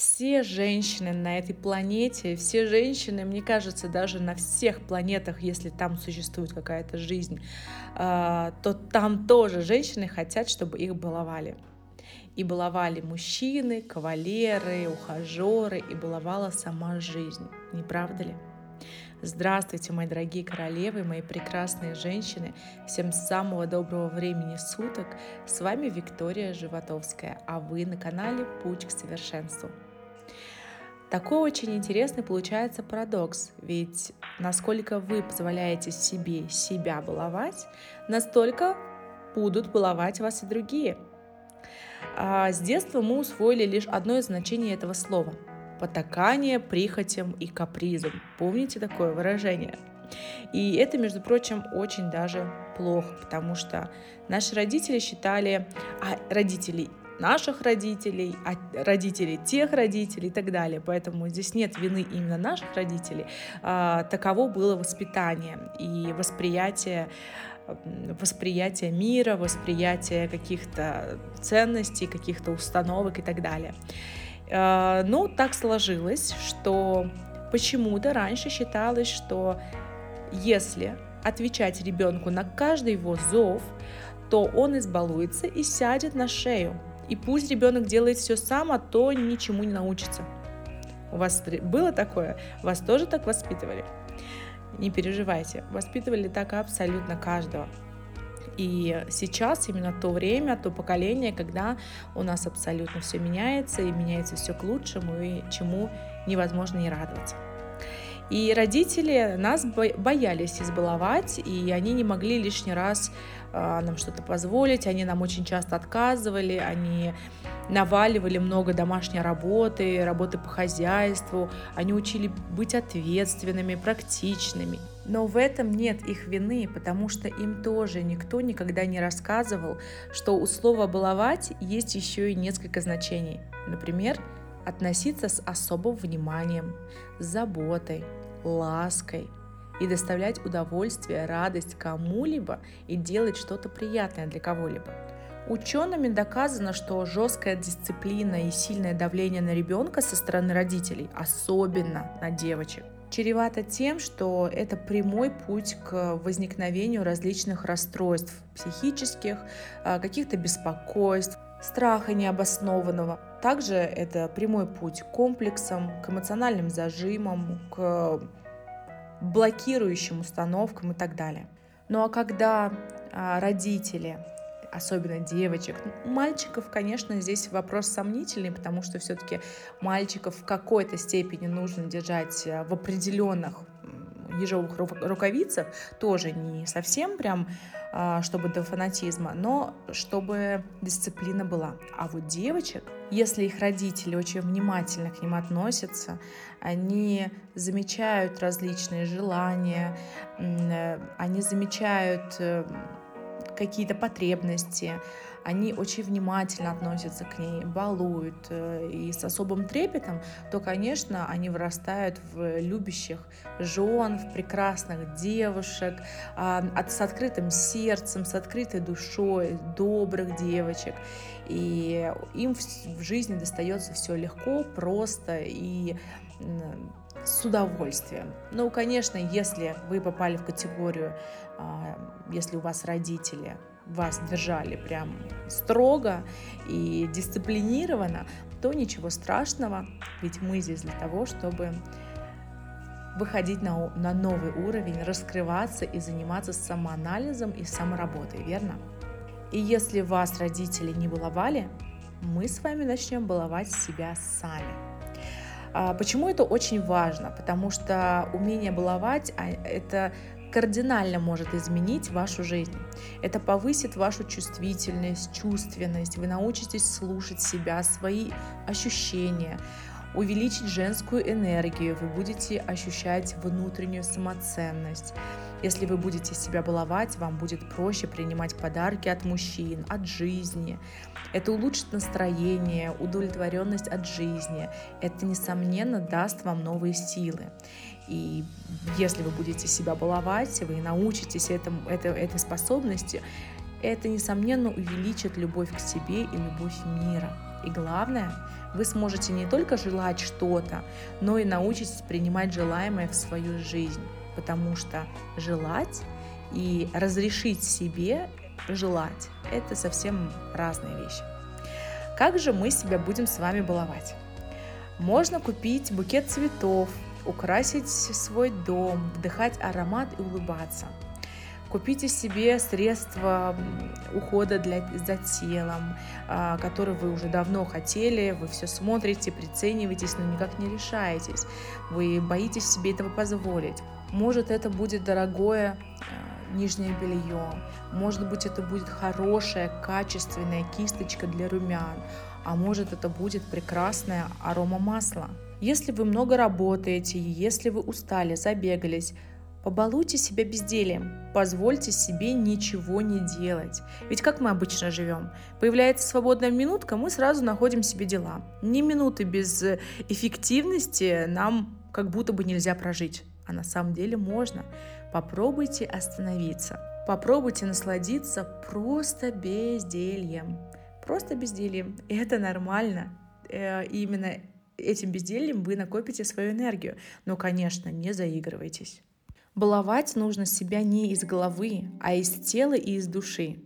все женщины на этой планете, все женщины, мне кажется, даже на всех планетах, если там существует какая-то жизнь, а, то там тоже женщины хотят, чтобы их баловали. И баловали мужчины, кавалеры, ухажеры, и баловала сама жизнь. Не правда ли? Здравствуйте, мои дорогие королевы, мои прекрасные женщины. Всем самого доброго времени суток. С вами Виктория Животовская, а вы на канале «Путь к совершенству». Такой очень интересный получается парадокс, ведь насколько вы позволяете себе себя баловать, настолько будут баловать вас и другие. А с детства мы усвоили лишь одно из значений этого слова – потакание прихотям и капризам. Помните такое выражение? И это, между прочим, очень даже плохо, потому что наши родители считали, а родителей наших родителей, а родителей тех родителей и так далее. Поэтому здесь нет вины именно наших родителей. А, таково было воспитание и восприятие восприятие мира, восприятие каких-то ценностей, каких-то установок и так далее. А, ну, так сложилось, что почему-то раньше считалось, что если отвечать ребенку на каждый его зов, то он избалуется и сядет на шею. И пусть ребенок делает все сам, а то ничему не научится. У вас было такое? Вас тоже так воспитывали? Не переживайте, воспитывали так абсолютно каждого. И сейчас именно то время, то поколение, когда у нас абсолютно все меняется, и меняется все к лучшему, и чему невозможно не радоваться. И родители нас боялись избаловать, и они не могли лишний раз а, нам что-то позволить, они нам очень часто отказывали, они наваливали много домашней работы, работы по хозяйству, они учили быть ответственными, практичными. Но в этом нет их вины, потому что им тоже никто никогда не рассказывал, что у слова «баловать» есть еще и несколько значений. Например, относиться с особым вниманием, заботой, лаской и доставлять удовольствие, радость кому-либо и делать что-то приятное для кого-либо. Учеными доказано, что жесткая дисциплина и сильное давление на ребенка со стороны родителей, особенно на девочек, чревато тем, что это прямой путь к возникновению различных расстройств психических, а, каких-то беспокойств, страха необоснованного. Также это прямой путь к комплексам, к эмоциональным зажимам, к блокирующим установкам и так далее. Ну а когда а, родители особенно девочек. Мальчиков, конечно, здесь вопрос сомнительный, потому что все-таки мальчиков в какой-то степени нужно держать э, в определенных ежовых рукавицах, тоже не совсем прям, а, чтобы до фанатизма, но чтобы дисциплина была. А вот девочек, если их родители очень внимательно к ним относятся, они замечают различные желания, э, они замечают э, какие-то потребности, они очень внимательно относятся к ней, балуют э, и с особым трепетом, то, конечно, они вырастают в любящих жен, в прекрасных девушек, а, с открытым сердцем, с открытой душой, добрых девочек. И им в жизни достается все легко, просто и с удовольствием. Ну, конечно, если вы попали в категорию, а, если у вас родители вас держали прям строго и дисциплинированно, то ничего страшного, ведь мы здесь для того, чтобы выходить на, на новый уровень, раскрываться и заниматься самоанализом и самоработой, верно? И если вас родители не баловали, мы с вами начнем баловать себя сами. А, почему это очень важно? Потому что умение баловать а, – это кардинально может изменить вашу жизнь. Это повысит вашу чувствительность, чувственность. Вы научитесь слушать себя, свои ощущения, увеличить женскую энергию, вы будете ощущать внутреннюю самоценность. Если вы будете себя баловать, вам будет проще принимать подарки от мужчин, от жизни. Это улучшит настроение, удовлетворенность от жизни. Это, несомненно, даст вам новые силы. И если вы будете себя баловать, вы научитесь этому, это, этой способности, это, несомненно, увеличит любовь к себе и любовь мира. И главное, вы сможете не только желать что-то, но и научитесь принимать желаемое в свою жизнь. Потому что желать и разрешить себе желать – это совсем разные вещи. Как же мы себя будем с вами баловать? Можно купить букет цветов, украсить свой дом, вдыхать аромат и улыбаться. Купите себе средства ухода для, за телом, а, которые вы уже давно хотели, вы все смотрите, прицениваетесь, но никак не решаетесь. Вы боитесь себе этого позволить. Может, это будет дорогое а, нижнее белье, может быть, это будет хорошая, качественная кисточка для румян, а может, это будет прекрасное арома масла. Если вы много работаете, если вы устали, забегались, побалуйте себя бездельем, позвольте себе ничего не делать. Ведь как мы обычно живем? Появляется свободная минутка, мы сразу находим себе дела. Ни минуты без эффективности нам как будто бы нельзя прожить. А на самом деле можно. Попробуйте остановиться. Попробуйте насладиться просто бездельем. Просто бездельем. И это нормально. Э, и именно этим бездельем вы накопите свою энергию. Но, конечно, не заигрывайтесь. Баловать нужно себя не из головы, а из тела и из души.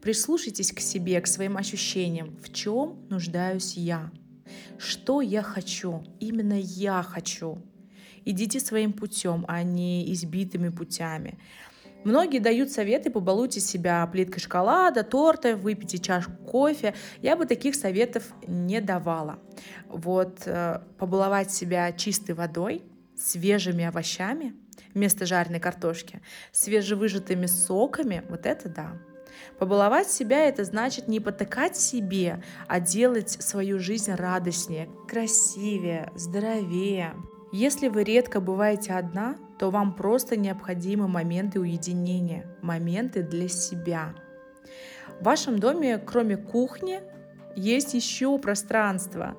Прислушайтесь к себе, к своим ощущениям. В чем нуждаюсь я? Что я хочу? Именно я хочу. Идите своим путем, а не избитыми путями. Многие дают советы, побалуйте себя плиткой шоколада, торта, выпейте чашку кофе. Я бы таких советов не давала. Вот э, побаловать себя чистой водой, свежими овощами вместо жареной картошки, свежевыжатыми соками, вот это да. Побаловать себя – это значит не потыкать себе, а делать свою жизнь радостнее, красивее, здоровее. Если вы редко бываете одна, то вам просто необходимы моменты уединения, моменты для себя. В вашем доме, кроме кухни, есть еще пространство.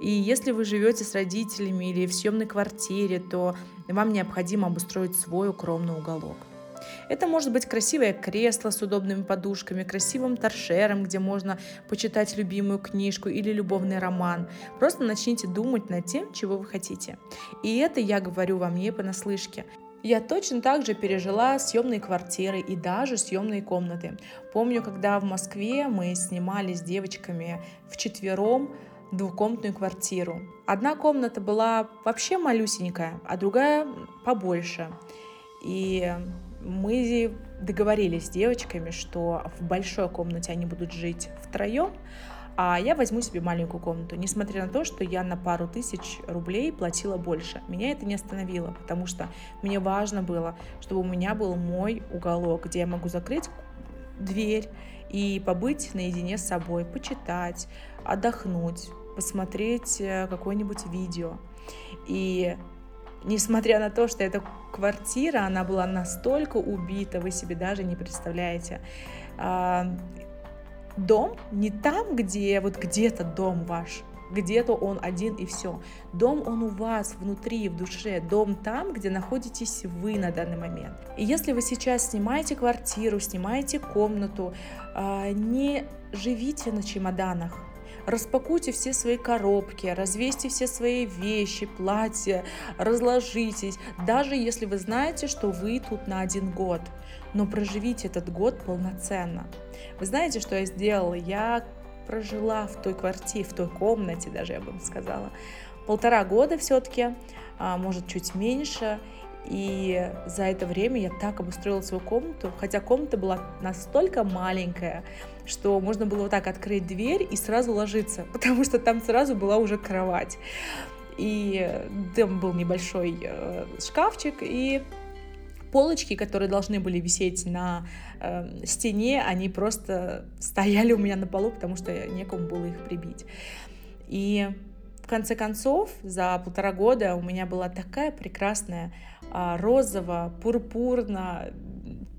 И если вы живете с родителями или в съемной квартире, то вам необходимо обустроить свой укромный уголок. Это может быть красивое кресло с удобными подушками, красивым торшером, где можно почитать любимую книжку или любовный роман. Просто начните думать над тем, чего вы хотите. И это я говорю вам не понаслышке. Я точно так же пережила съемные квартиры и даже съемные комнаты. Помню, когда в Москве мы снимали с девочками в четвером двухкомнатную квартиру. Одна комната была вообще малюсенькая, а другая побольше. И мы договорились с девочками, что в большой комнате они будут жить втроем, а я возьму себе маленькую комнату, несмотря на то, что я на пару тысяч рублей платила больше. Меня это не остановило, потому что мне важно было, чтобы у меня был мой уголок, где я могу закрыть дверь и побыть наедине с собой, почитать, отдохнуть, посмотреть э, какое-нибудь видео. И несмотря на то, что эта квартира, она была настолько убита, вы себе даже не представляете. А, дом не там, где вот где-то дом ваш, где-то он один и все. Дом он у вас внутри, в душе. Дом там, где находитесь вы на данный момент. И если вы сейчас снимаете квартиру, снимаете комнату, а, не живите на чемоданах. Распакуйте все свои коробки, развесьте все свои вещи, платья, разложитесь, даже если вы знаете, что вы тут на один год. Но проживите этот год полноценно. Вы знаете, что я сделала? Я прожила в той квартире, в той комнате даже, я бы сказала, полтора года все-таки, а, может, чуть меньше. И за это время я так обустроила свою комнату, хотя комната была настолько маленькая, что можно было вот так открыть дверь и сразу ложиться, потому что там сразу была уже кровать. И там был небольшой э, шкафчик, и полочки, которые должны были висеть на э, стене, они просто стояли у меня на полу, потому что некому было их прибить. И в конце концов, за полтора года у меня была такая прекрасная а, розово-пурпурно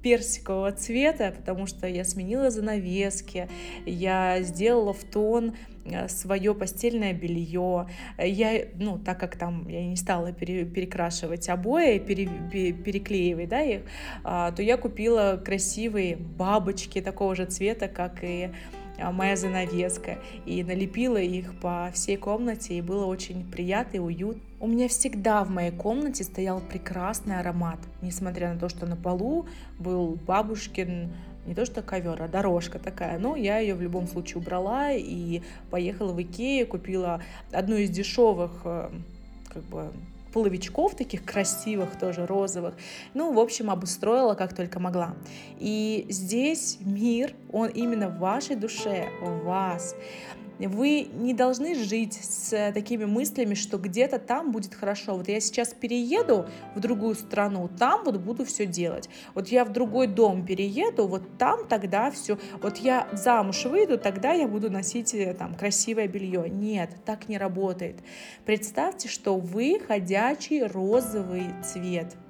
персикового цвета, потому что я сменила занавески, я сделала в тон а, свое постельное белье. Я, ну, так как там я не стала пере, перекрашивать обои, пере, переклеивать, да, их, а, то я купила красивые бабочки такого же цвета, как и моя занавеска, и налепила их по всей комнате, и было очень приятно и уютно. У меня всегда в моей комнате стоял прекрасный аромат, несмотря на то, что на полу был бабушкин не то что ковер, а дорожка такая. Но я ее в любом случае убрала и поехала в Икею, купила одну из дешевых э, как бы половичков таких красивых, тоже розовых. Ну, в общем, обустроила как только могла. И здесь мир, он именно в вашей душе, в вас. Вы не должны жить с такими мыслями, что где-то там будет хорошо. Вот я сейчас перееду в другую страну, там вот буду все делать. Вот я в другой дом перееду, вот там тогда все. Вот я замуж выйду, тогда я буду носить э, там красивое белье. Нет, так не работает. Представьте, что вы ходячий розовый цвет –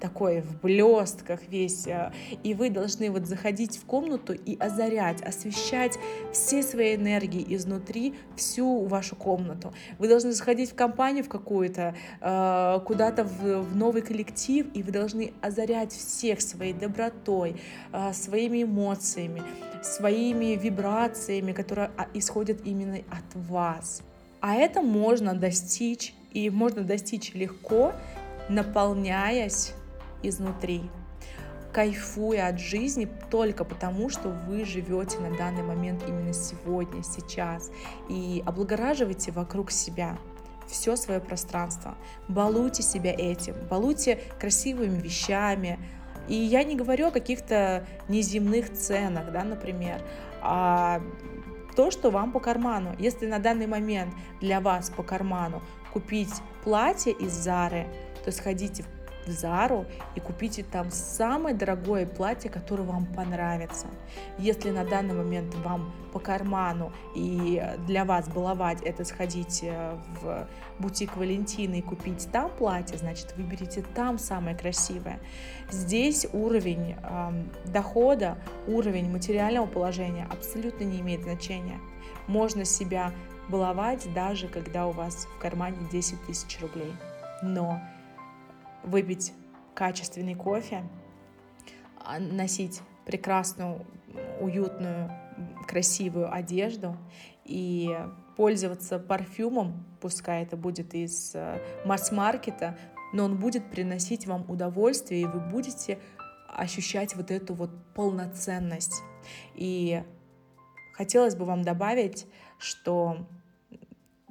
такой в блестках весь, э, и вы должны вот заходить в комнату и озарять, освещать все свои энергии изнутри, всю вашу комнату. Вы должны заходить в компанию в какую-то, э, куда-то в, новый коллектив, и вы должны озарять всех своей добротой, э, своими эмоциями, своими вибрациями, которые а, исходят именно от вас. А это можно достичь, и можно достичь легко, наполняясь изнутри, кайфуя от жизни только потому, что вы живете на данный момент именно сегодня, сейчас, и облагораживайте вокруг себя все свое пространство. Балуйте себя этим, балуйте красивыми вещами. И я не говорю о каких-то неземных ценах, да, например, а то, что вам по карману. Если на данный момент для вас по карману купить платье из Зары, то сходите в в Зару и купите там самое дорогое платье, которое вам понравится. Если на данный момент вам по карману и для вас баловать это сходить э, в бутик Валентины и купить там платье, значит выберите там самое красивое. Здесь уровень э, дохода, уровень материального положения абсолютно не имеет значения. Можно себя баловать даже когда у вас в кармане 10 тысяч рублей. Но выпить качественный кофе, а, носить прекрасную, уютную, красивую одежду и пользоваться парфюмом, пускай это будет из э, масс-маркета, но он будет приносить вам удовольствие, и вы будете ощущать вот эту вот полноценность. И хотелось бы вам добавить, что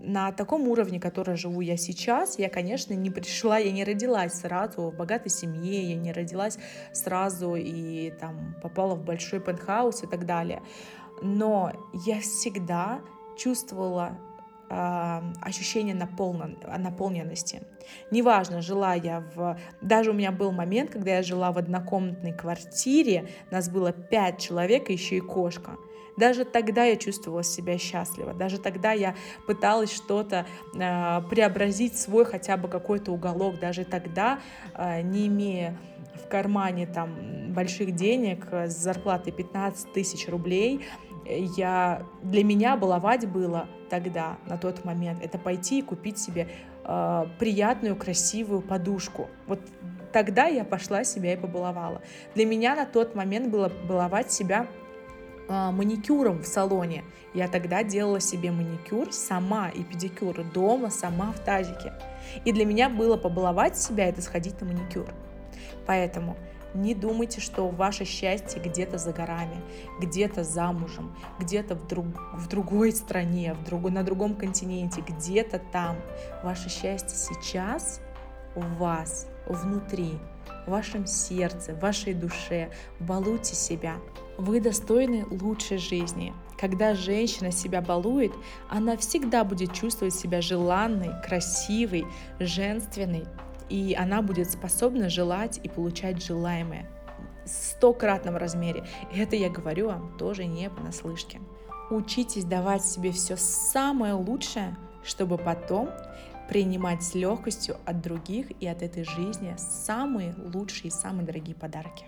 на таком уровне, который живу я сейчас, я, конечно, не пришла, я не родилась сразу в богатой семье, я не родилась сразу и там попала в большой пентхаус и так далее. Но я всегда чувствовала э, ощущение наполнен, наполненности. Неважно, жила я в... Даже у меня был момент, когда я жила в однокомнатной квартире, нас было пять человек, еще и кошка — даже тогда я чувствовала себя счастливо, даже тогда я пыталась что-то э, преобразить свой хотя бы какой-то уголок, даже тогда, э, не имея в кармане там больших денег с зарплатой 15 тысяч рублей, я, для меня баловать было тогда, на тот момент, это пойти и купить себе э, приятную, красивую подушку. Вот тогда я пошла себя и побаловала. Для меня на тот момент было баловать себя маникюром в салоне. Я тогда делала себе маникюр сама и педикюр дома, сама в тазике. И для меня было побаловать себя это сходить на маникюр. Поэтому не думайте, что ваше счастье где-то за горами, где-то замужем, где-то в, друг, в другой стране, в друг, на другом континенте, где-то там. Ваше счастье сейчас у вас, внутри, в вашем сердце, в вашей душе. Балуйте себя. Вы достойны лучшей жизни. Когда женщина себя балует, она всегда будет чувствовать себя желанной, красивой, женственной, и она будет способна желать и получать желаемое в стократном размере. И это я говорю вам тоже не понаслышке. Учитесь давать себе все самое лучшее, чтобы потом принимать с легкостью от других и от этой жизни самые лучшие и самые дорогие подарки.